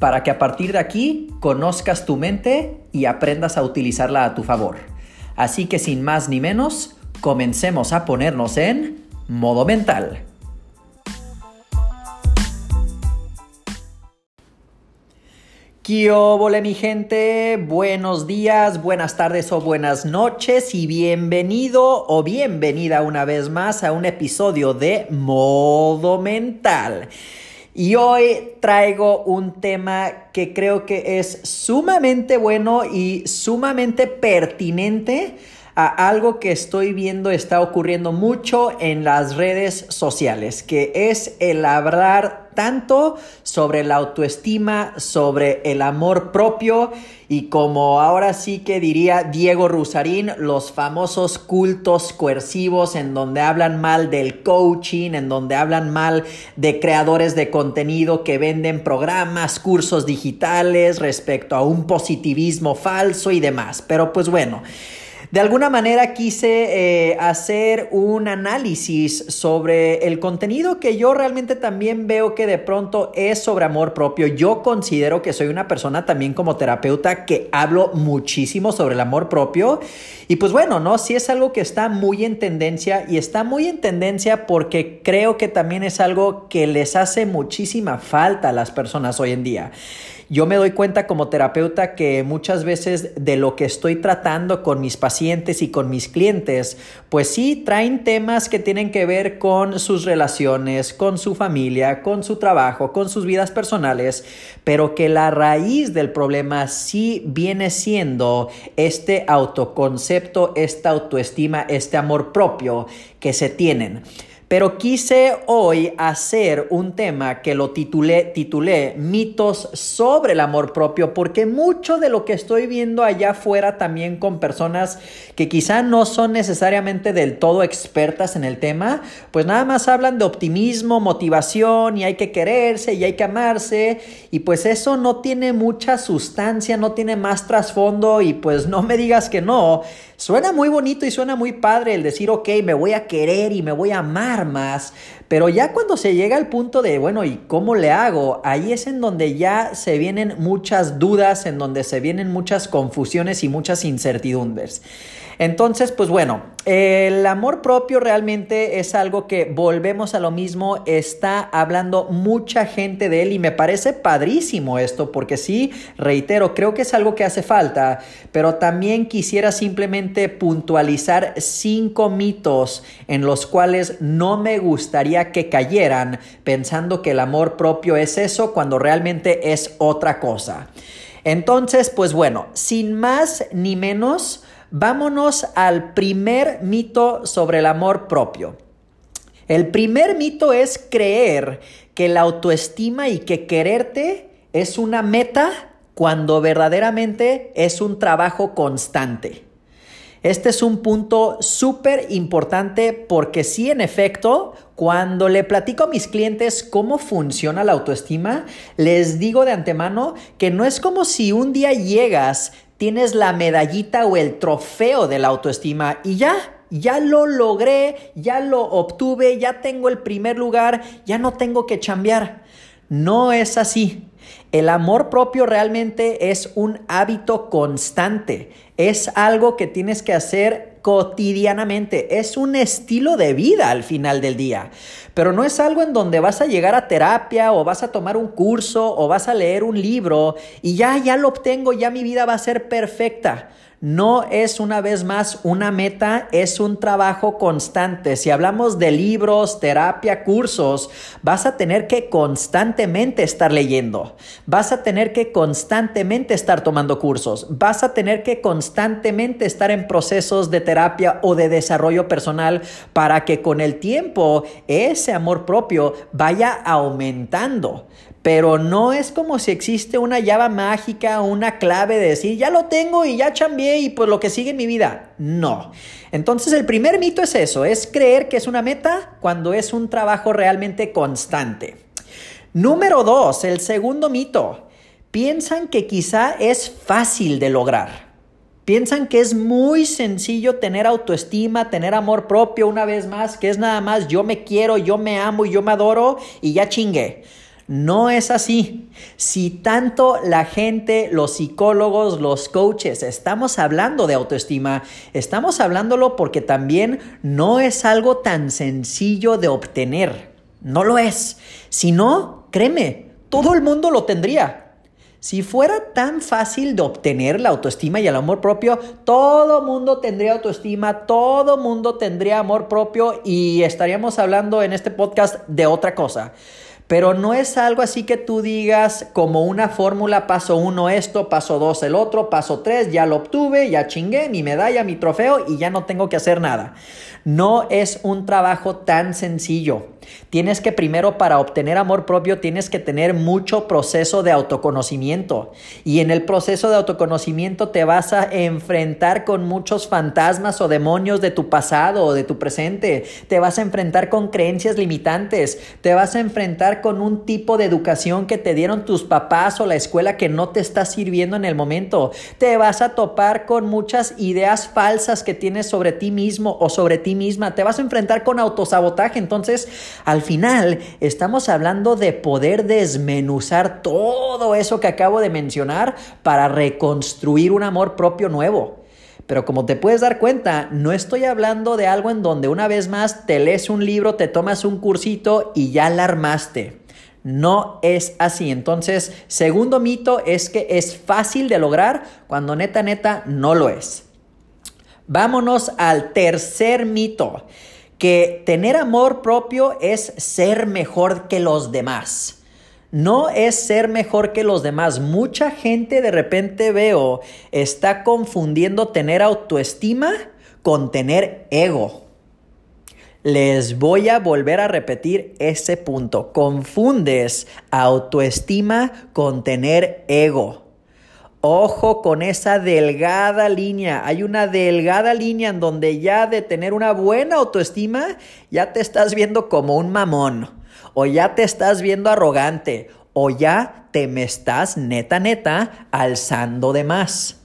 para que a partir de aquí conozcas tu mente y aprendas a utilizarla a tu favor. Así que sin más ni menos, comencemos a ponernos en modo mental. ¿Qué mi gente? Buenos días, buenas tardes o buenas noches y bienvenido o bienvenida una vez más a un episodio de Modo Mental. Y hoy traigo un tema que creo que es sumamente bueno y sumamente pertinente algo que estoy viendo está ocurriendo mucho en las redes sociales, que es el hablar tanto sobre la autoestima, sobre el amor propio y como ahora sí que diría Diego Rusarín, los famosos cultos coercivos en donde hablan mal del coaching, en donde hablan mal de creadores de contenido que venden programas, cursos digitales respecto a un positivismo falso y demás. Pero pues bueno. De alguna manera quise eh, hacer un análisis sobre el contenido que yo realmente también veo que de pronto es sobre amor propio. Yo considero que soy una persona también como terapeuta que hablo muchísimo sobre el amor propio. Y pues bueno, ¿no? Sí es algo que está muy en tendencia y está muy en tendencia porque creo que también es algo que les hace muchísima falta a las personas hoy en día. Yo me doy cuenta como terapeuta que muchas veces de lo que estoy tratando con mis pacientes y con mis clientes, pues sí traen temas que tienen que ver con sus relaciones, con su familia, con su trabajo, con sus vidas personales, pero que la raíz del problema sí viene siendo este autoconcepto, esta autoestima, este amor propio que se tienen. Pero quise hoy hacer un tema que lo titulé, titulé mitos sobre el amor propio, porque mucho de lo que estoy viendo allá afuera también con personas que quizá no son necesariamente del todo expertas en el tema, pues nada más hablan de optimismo, motivación y hay que quererse y hay que amarse y pues eso no tiene mucha sustancia, no tiene más trasfondo y pues no me digas que no. Suena muy bonito y suena muy padre el decir, ok, me voy a querer y me voy a amar más, pero ya cuando se llega al punto de, bueno, ¿y cómo le hago? Ahí es en donde ya se vienen muchas dudas, en donde se vienen muchas confusiones y muchas incertidumbres. Entonces, pues bueno, el amor propio realmente es algo que volvemos a lo mismo, está hablando mucha gente de él y me parece padrísimo esto, porque sí, reitero, creo que es algo que hace falta, pero también quisiera simplemente puntualizar cinco mitos en los cuales no me gustaría que cayeran pensando que el amor propio es eso cuando realmente es otra cosa. Entonces, pues bueno, sin más ni menos, Vámonos al primer mito sobre el amor propio. El primer mito es creer que la autoestima y que quererte es una meta cuando verdaderamente es un trabajo constante. Este es un punto súper importante porque sí, en efecto, cuando le platico a mis clientes cómo funciona la autoestima, les digo de antemano que no es como si un día llegas, tienes la medallita o el trofeo de la autoestima y ya, ya lo logré, ya lo obtuve, ya tengo el primer lugar, ya no tengo que chambear. No es así. El amor propio realmente es un hábito constante, es algo que tienes que hacer cotidianamente, es un estilo de vida al final del día, pero no es algo en donde vas a llegar a terapia o vas a tomar un curso o vas a leer un libro y ya, ya lo obtengo, ya mi vida va a ser perfecta. no es una vez más una meta, es un trabajo constante. Si hablamos de libros, terapia, cursos, vas a tener que constantemente estar leyendo, vas a tener que constantemente estar tomando cursos, vas a tener que constantemente estar en procesos de terapia o de desarrollo personal para que con el tiempo ese amor propio vaya aumentando. Pero no es como si existe una llave mágica, una clave de decir, ya lo tengo y ya cambié y pues lo que sigue en mi vida. No. Entonces el primer mito es eso, es creer que es una meta cuando es un trabajo realmente constante. Número dos, el segundo mito. Piensan que quizá es fácil de lograr. Piensan que es muy sencillo tener autoestima, tener amor propio una vez más, que es nada más yo me quiero, yo me amo y yo me adoro y ya chingué. No es así. Si tanto la gente, los psicólogos, los coaches, estamos hablando de autoestima, estamos hablándolo porque también no es algo tan sencillo de obtener. No lo es. Si no, créeme, todo el mundo lo tendría. Si fuera tan fácil de obtener la autoestima y el amor propio, todo mundo tendría autoestima, todo mundo tendría amor propio y estaríamos hablando en este podcast de otra cosa. Pero no es algo así que tú digas como una fórmula, paso uno esto, paso dos el otro, paso tres, ya lo obtuve, ya chingué, mi medalla, mi trofeo y ya no tengo que hacer nada. No es un trabajo tan sencillo. Tienes que primero para obtener amor propio tienes que tener mucho proceso de autoconocimiento. Y en el proceso de autoconocimiento te vas a enfrentar con muchos fantasmas o demonios de tu pasado o de tu presente. Te vas a enfrentar con creencias limitantes. Te vas a enfrentar con un tipo de educación que te dieron tus papás o la escuela que no te está sirviendo en el momento. Te vas a topar con muchas ideas falsas que tienes sobre ti mismo o sobre ti misma. Te vas a enfrentar con autosabotaje. Entonces, al final, estamos hablando de poder desmenuzar todo eso que acabo de mencionar para reconstruir un amor propio nuevo. Pero como te puedes dar cuenta, no estoy hablando de algo en donde una vez más te lees un libro, te tomas un cursito y ya la armaste. No es así. Entonces, segundo mito es que es fácil de lograr cuando neta, neta, no lo es. Vámonos al tercer mito que tener amor propio es ser mejor que los demás. No es ser mejor que los demás. Mucha gente de repente veo está confundiendo tener autoestima con tener ego. Les voy a volver a repetir ese punto. Confundes autoestima con tener ego. Ojo con esa delgada línea. Hay una delgada línea en donde ya de tener una buena autoestima, ya te estás viendo como un mamón. O ya te estás viendo arrogante. O ya te me estás neta, neta, alzando de más.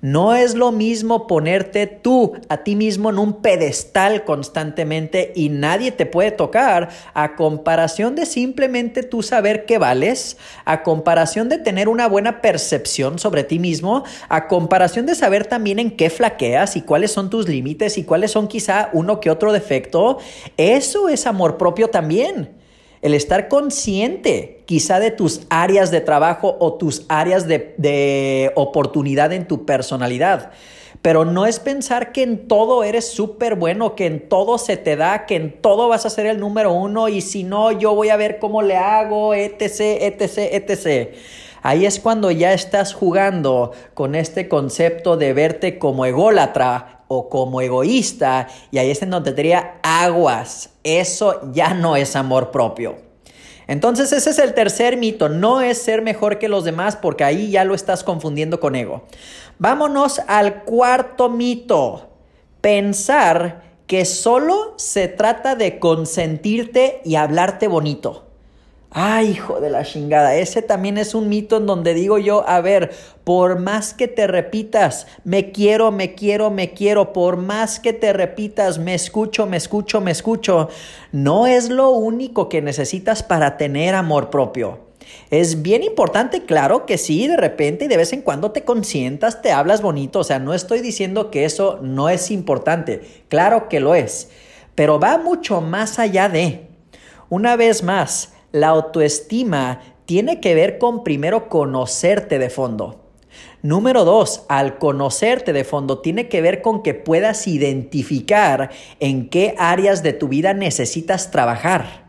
No es lo mismo ponerte tú a ti mismo en un pedestal constantemente y nadie te puede tocar a comparación de simplemente tú saber qué vales, a comparación de tener una buena percepción sobre ti mismo, a comparación de saber también en qué flaqueas y cuáles son tus límites y cuáles son quizá uno que otro defecto. Eso es amor propio también el estar consciente quizá de tus áreas de trabajo o tus áreas de, oportunidad en tu personalidad. Pero no es pensar que en todo eres súper bueno, que en todo se te da, que en todo vas a ser el número uno y si no, yo voy a ver cómo le hago, etc., etc., etc. Ahí es cuando ya estás jugando con este concepto de verte como ególatra o como egoísta y ahí es en donde te diría aguas. Eso ya no es amor propio. Entonces ese es el tercer mito, no es ser mejor que los demás porque ahí ya lo estás confundiendo con ego. Vámonos al cuarto mito, pensar que solo se trata de consentirte y hablarte bonito. Ay, hijo de la chingada, ese también es un mito en donde digo yo, a ver, por más que te repitas, me quiero, me quiero, me quiero, por más que te repitas, me escucho, me escucho, me escucho, no es lo único que necesitas para tener amor propio. Es bien importante, claro que sí, de repente y de vez en cuando te consientas, te hablas bonito, o sea, no estoy diciendo que eso no es importante, claro que lo es, pero va mucho más allá de, una vez más, la autoestima tiene que ver con primero conocerte de fondo. Número dos, al conocerte de fondo tiene que ver con que puedas identificar en qué áreas de tu vida necesitas trabajar.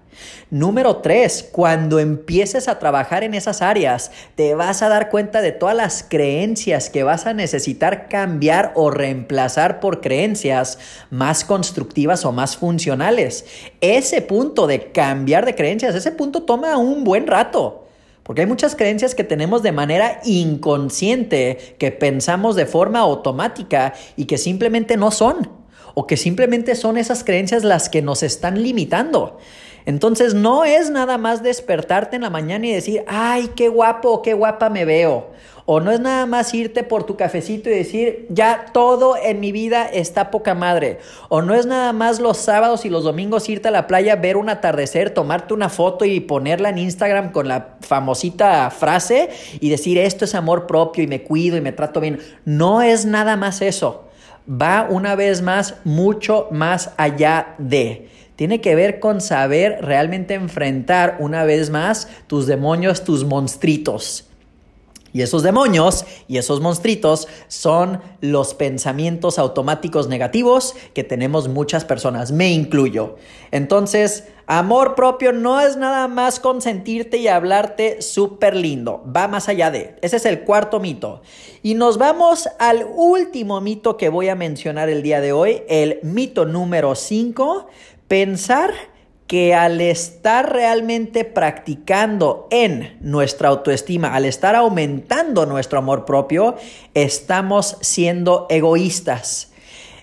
Número tres, cuando empieces a trabajar en esas áreas, te vas a dar cuenta de todas las creencias que vas a necesitar cambiar o reemplazar por creencias más constructivas o más funcionales. Ese punto de cambiar de creencias, ese punto toma un buen rato. Porque hay muchas creencias que tenemos de manera inconsciente, que pensamos de forma automática y que simplemente no son. O que simplemente son esas creencias las que nos están limitando. Entonces no es nada más despertarte en la mañana y decir, ay, qué guapo qué guapa me veo. O no es nada más irte por tu cafecito y decir, ya todo en mi vida está poca madre. O no es nada más los sábados y los domingos irte a la playa, ver un atardecer, tomarte una foto y ponerla en Instagram con la famosita frase y decir, esto es amor propio y me cuido y me trato bien. No es nada más eso. Va una vez más mucho más allá de tiene que ver con saber realmente enfrentar una vez más tus demonios, tus monstruitos. Y esos demonios y esos monstruitos son los pensamientos automáticos negativos que tenemos muchas personas, me incluyo. Entonces, amor propio no es nada más consentirte y hablarte súper lindo, va más allá de. Ese es el cuarto mito. Y nos vamos al último mito que voy a mencionar el día de hoy, el mito número 5, Pensar que al estar realmente practicando en nuestra autoestima, al estar aumentando nuestro amor propio, estamos siendo egoístas.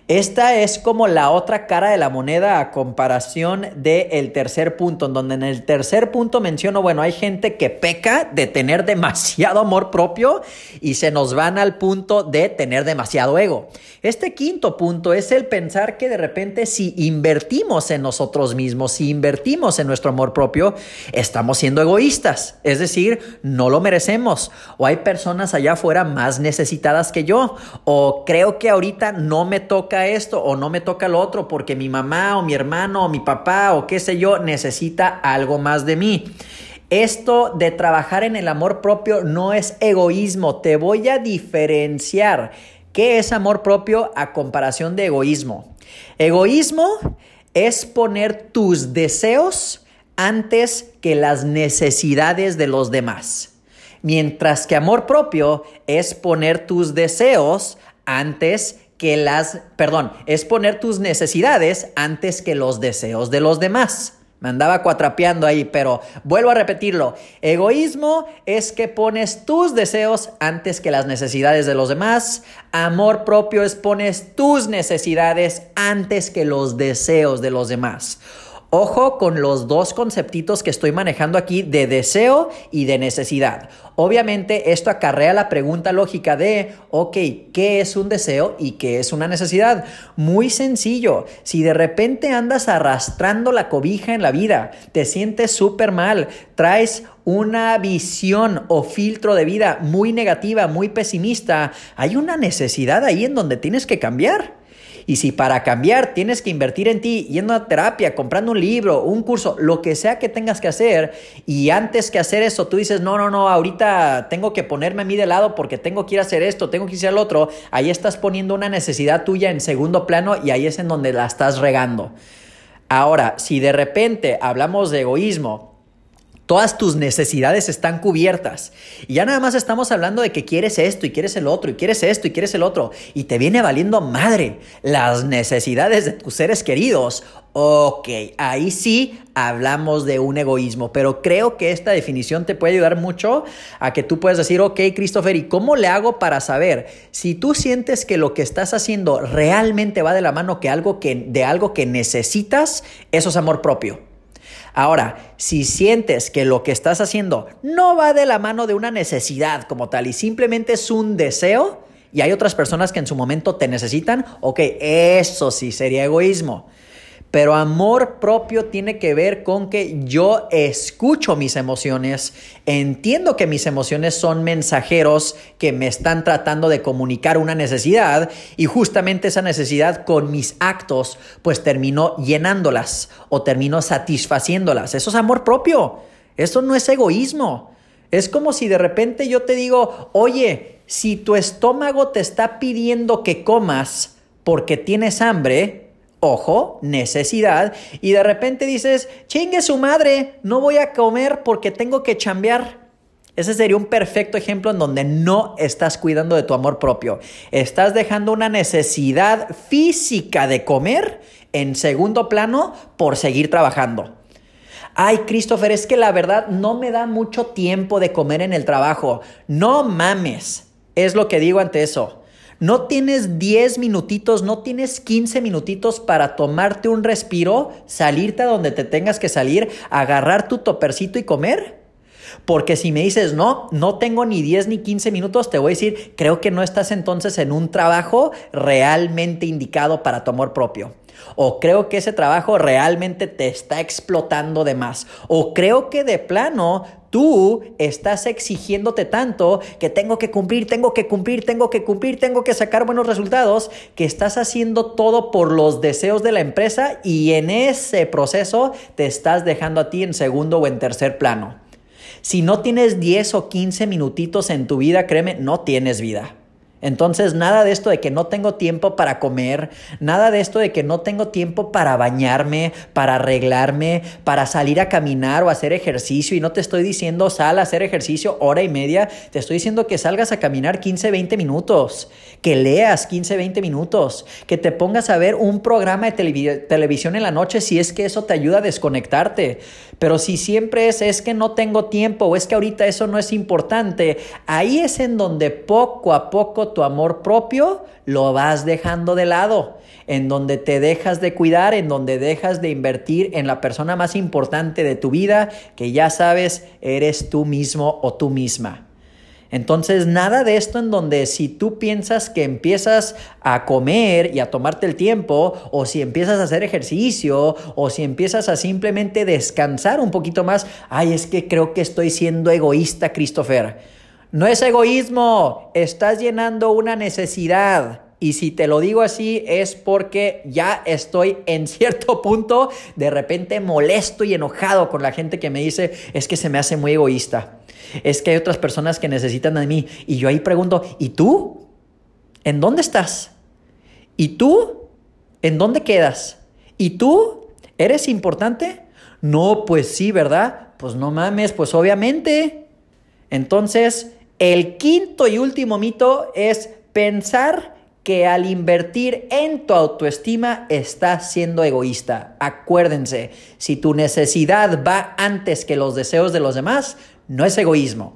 Esta es como la otra cara de la moneda a comparación del tercer punto, en donde en el tercer punto menciono, bueno, hay gente que peca de tener demasiado amor propio y se nos van al punto de tener demasiado ego. Este quinto punto es el pensar que de repente si invertimos en nosotros mismos, si invertimos en nuestro amor propio, estamos siendo egoístas, es decir, no lo merecemos. O hay personas allá afuera más necesitadas que yo, o creo que ahorita no me toca esto o no me toca lo otro porque mi mamá o mi hermano o mi papá o qué sé yo necesita algo más de mí. Esto de trabajar en el amor propio no es egoísmo, te voy a diferenciar qué es amor propio a comparación de egoísmo. Egoísmo es poner tus deseos antes que las necesidades de los demás. Mientras que amor propio es poner tus deseos antes que las, perdón, es poner tus necesidades antes que los deseos de los demás. Me andaba cuatrapeando ahí, pero vuelvo a repetirlo. Egoísmo es que pones tus deseos antes que las necesidades de los demás. Amor propio es pones tus necesidades antes que los deseos de los demás. Ojo con los dos conceptitos que estoy manejando aquí de deseo y de necesidad. Obviamente esto acarrea la pregunta lógica de, ok, ¿qué es un deseo y qué es una necesidad? Muy sencillo, si de repente andas arrastrando la cobija en la vida, te sientes súper mal, traes una visión o filtro de vida muy negativa, muy pesimista, hay una necesidad ahí en donde tienes que cambiar. Y si para cambiar tienes que invertir en ti, yendo a terapia, comprando un libro, un curso, lo que sea que tengas que hacer, y antes que hacer eso tú dices, no, no, no, ahorita tengo que ponerme a mí de lado porque tengo que ir a hacer esto, tengo que ir al otro, ahí estás poniendo una necesidad tuya en segundo plano y ahí es en donde la estás regando. Ahora, si de repente hablamos de egoísmo, Todas tus necesidades están cubiertas. Y ya nada más estamos hablando de que quieres esto y quieres el otro y quieres esto y quieres el otro. Y te viene valiendo madre las necesidades de tus seres queridos. Ok, ahí sí hablamos de un egoísmo, pero creo que esta definición te puede ayudar mucho a que tú puedas decir, ok, Christopher, ¿y cómo le hago para saber si tú sientes que lo que estás haciendo realmente va de la mano que algo que, de algo que necesitas? Eso es amor propio. Ahora, si sientes que lo que estás haciendo no va de la mano de una necesidad como tal y simplemente es un deseo, y hay otras personas que en su momento te necesitan, ok, eso sí sería egoísmo. Pero amor propio tiene que ver con que yo escucho mis emociones, entiendo que mis emociones son mensajeros que me están tratando de comunicar una necesidad y justamente esa necesidad con mis actos pues termino llenándolas o termino satisfaciéndolas. Eso es amor propio, eso no es egoísmo. Es como si de repente yo te digo, oye, Si tu estómago te está pidiendo que comas porque tienes hambre, ojo, necesidad, y de repente dices, chingue su madre, no voy a comer porque tengo que chambear. Ese sería un perfecto ejemplo en donde no estás cuidando de tu amor propio. Estás dejando una necesidad física de comer en segundo plano por seguir trabajando. Ay, Christopher, es que la verdad no me da mucho tiempo de comer en el trabajo. No mames. Es lo que digo ante eso. No tienes 10 minutitos, no tienes 15 minutitos para tomarte un respiro, salirte a donde te tengas que salir, agarrar tu topercito y comer. Porque si me dices, no, no tengo ni 10 ni 15 minutos, te voy a decir, creo que no estás entonces en un trabajo realmente indicado para tu amor propio. O creo que ese trabajo realmente te está explotando de más. O creo que de plano tú estás exigiéndote tanto que tengo que cumplir, tengo que cumplir, tengo que cumplir, tengo que sacar buenos resultados, que estás haciendo todo por los deseos de la empresa y en ese proceso te estás dejando a ti en segundo o en tercer plano. Si no tienes 10 o 15 minutitos en tu vida, créeme, no tienes vida. Entonces, nada de esto de que no tengo tiempo para comer, nada de esto de que no tengo tiempo para bañarme, para arreglarme, para salir a caminar o hacer ejercicio. Y no te estoy diciendo sal a hacer ejercicio hora y media, te estoy diciendo que salgas a caminar 15, 20 minutos, que leas 15, 20 minutos, que te pongas a ver un programa de televisión en la noche si es que eso te ayuda a desconectarte. Pero si siempre es, es que no tengo tiempo o es que ahorita eso no es importante, ahí es en donde poco a poco tu amor propio lo vas dejando de lado, en donde te dejas de cuidar, en donde dejas de invertir en la persona más importante de tu vida, que ya sabes, eres tú mismo o tú misma. Entonces, nada de esto en donde si tú piensas que empiezas a comer y a tomarte el tiempo, o si empiezas a hacer ejercicio, o si empiezas a simplemente descansar un poquito más, ay, es que creo que estoy siendo egoísta, Christopher. No es egoísmo, estás llenando una necesidad. Y si te lo digo así es porque ya estoy en cierto punto de repente molesto y enojado con la gente que me dice es que se me hace muy egoísta. Es que hay otras personas que necesitan de mí. Y yo ahí pregunto, ¿y tú? ¿En dónde estás? ¿Y tú? ¿En dónde quedas? ¿Y tú? ¿Eres importante? No, pues sí, ¿verdad? Pues no mames, pues obviamente. Entonces, el quinto y último mito es pensar que al invertir en tu autoestima estás siendo egoísta. Acuérdense, si tu necesidad va antes que los deseos de los demás, no es egoísmo.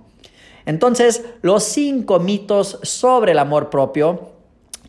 Entonces, los cinco mitos sobre el amor propio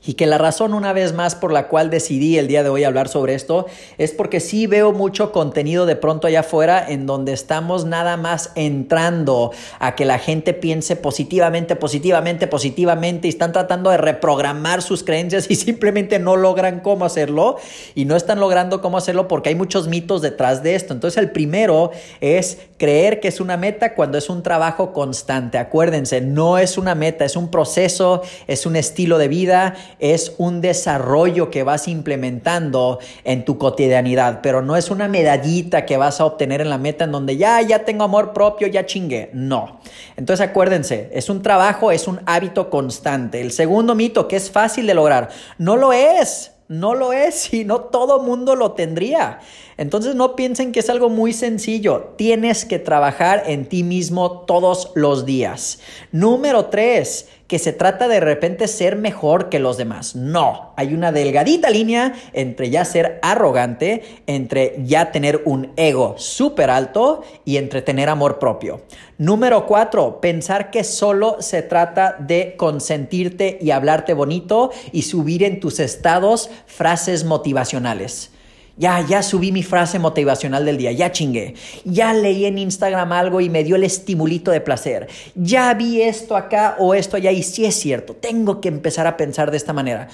y que la razón una vez más por la cual decidí el día de hoy hablar sobre esto es porque sí veo mucho contenido de pronto allá afuera en donde estamos nada más entrando a que la gente piense positivamente, positivamente, positivamente y están tratando de reprogramar sus creencias y simplemente no logran cómo hacerlo y no están logrando cómo hacerlo porque hay muchos mitos detrás de esto. Entonces el primero es creer que es una meta cuando es un trabajo constante. Acuérdense, no es una meta, es un proceso, es un estilo de vida es un desarrollo que vas implementando en tu cotidianidad, pero no es una medallita que vas a obtener en la meta en donde ya, ya tengo amor propio, ya chingue. No. Entonces acuérdense, es un trabajo, es un hábito constante. El segundo mito, que es fácil de lograr, no lo es. No lo es y no todo mundo lo tendría. Entonces no piensen que es algo muy sencillo. Tienes que trabajar en ti mismo todos los días. Número tres, que se trata de repente ser mejor que los demás. No, hay una delgadita línea entre ya ser arrogante, entre ya tener un ego súper alto y entre tener amor propio. Número cuatro, pensar que solo se trata de consentirte y hablarte bonito y subir en tus estados frases motivacionales. Ya, ya subí mi frase motivacional del día, ya chingué. Ya leí en Instagram algo y me dio el estimulito de placer. Ya vi esto acá o esto allá y sí es cierto, tengo que empezar a pensar de esta manera.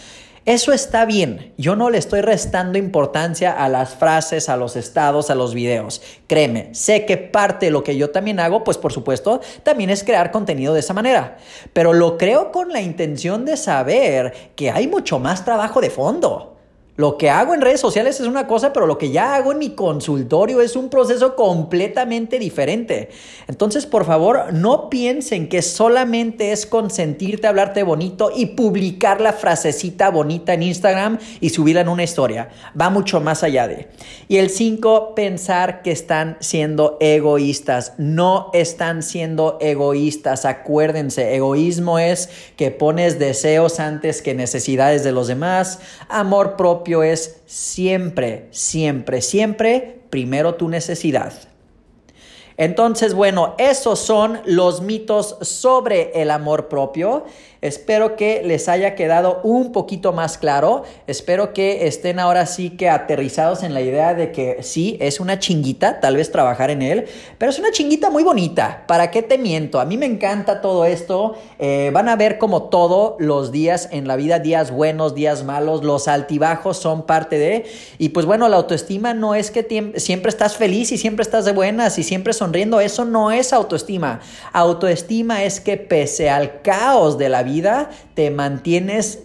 Eso está bien. Yo no le estoy restando importancia a las frases, a los estados, a los videos. Créeme, sé que parte de lo que yo también hago, pues por supuesto, también es crear contenido de esa manera. Pero lo creo con la intención de saber que hay mucho más trabajo de fondo. Lo que hago en redes sociales es una cosa, pero lo que ya hago en mi consultorio es un proceso completamente diferente. Entonces, por favor, no piensen que solamente es consentirte, hablarte bonito y publicar la frasecita bonita en Instagram y subirla en una historia. Va mucho más allá de. Y el 5, pensar que están siendo egoístas. No están siendo egoístas. Acuérdense, egoísmo es que pones deseos antes que necesidades de los demás. Amor es siempre, siempre, siempre primero tu necesidad. Entonces, bueno, esos son los mitos sobre el amor propio. Espero que les haya quedado un poquito más claro. Espero que estén ahora sí que aterrizados en la idea de que sí, es una chinguita, tal vez trabajar en él, pero es una chinguita muy bonita. ¿Para qué te miento? A mí me encanta todo esto. Eh, van a ver como todos los días en la vida, días buenos, días malos, los altibajos son parte de... Y pues bueno, la autoestima no es que siempre estás feliz y siempre estás de buenas y siempre sonriendo. Eso no es autoestima. Autoestima es que pese al caos de la vida, te mantienes...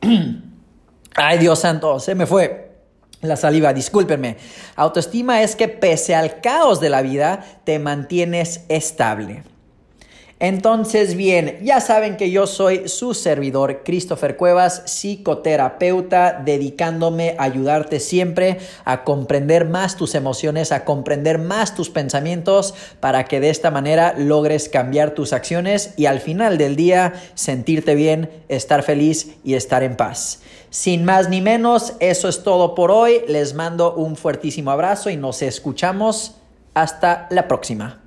Ay, Dios santo, se me fue. La saliva, discúlpenme. Autoestima es que pese al caos de la vida, te mantienes estable. Entonces, bien, ya saben que yo soy su servidor, Christopher Cuevas, psicoterapeuta, dedicándome a ayudarte siempre a comprender más tus emociones, a comprender más tus pensamientos, para que de esta manera logres cambiar tus acciones y al final del día sentirte bien, estar feliz y estar en paz. Sin más ni menos, eso es todo por hoy. Les mando un fuertísimo abrazo y nos escuchamos hasta la próxima.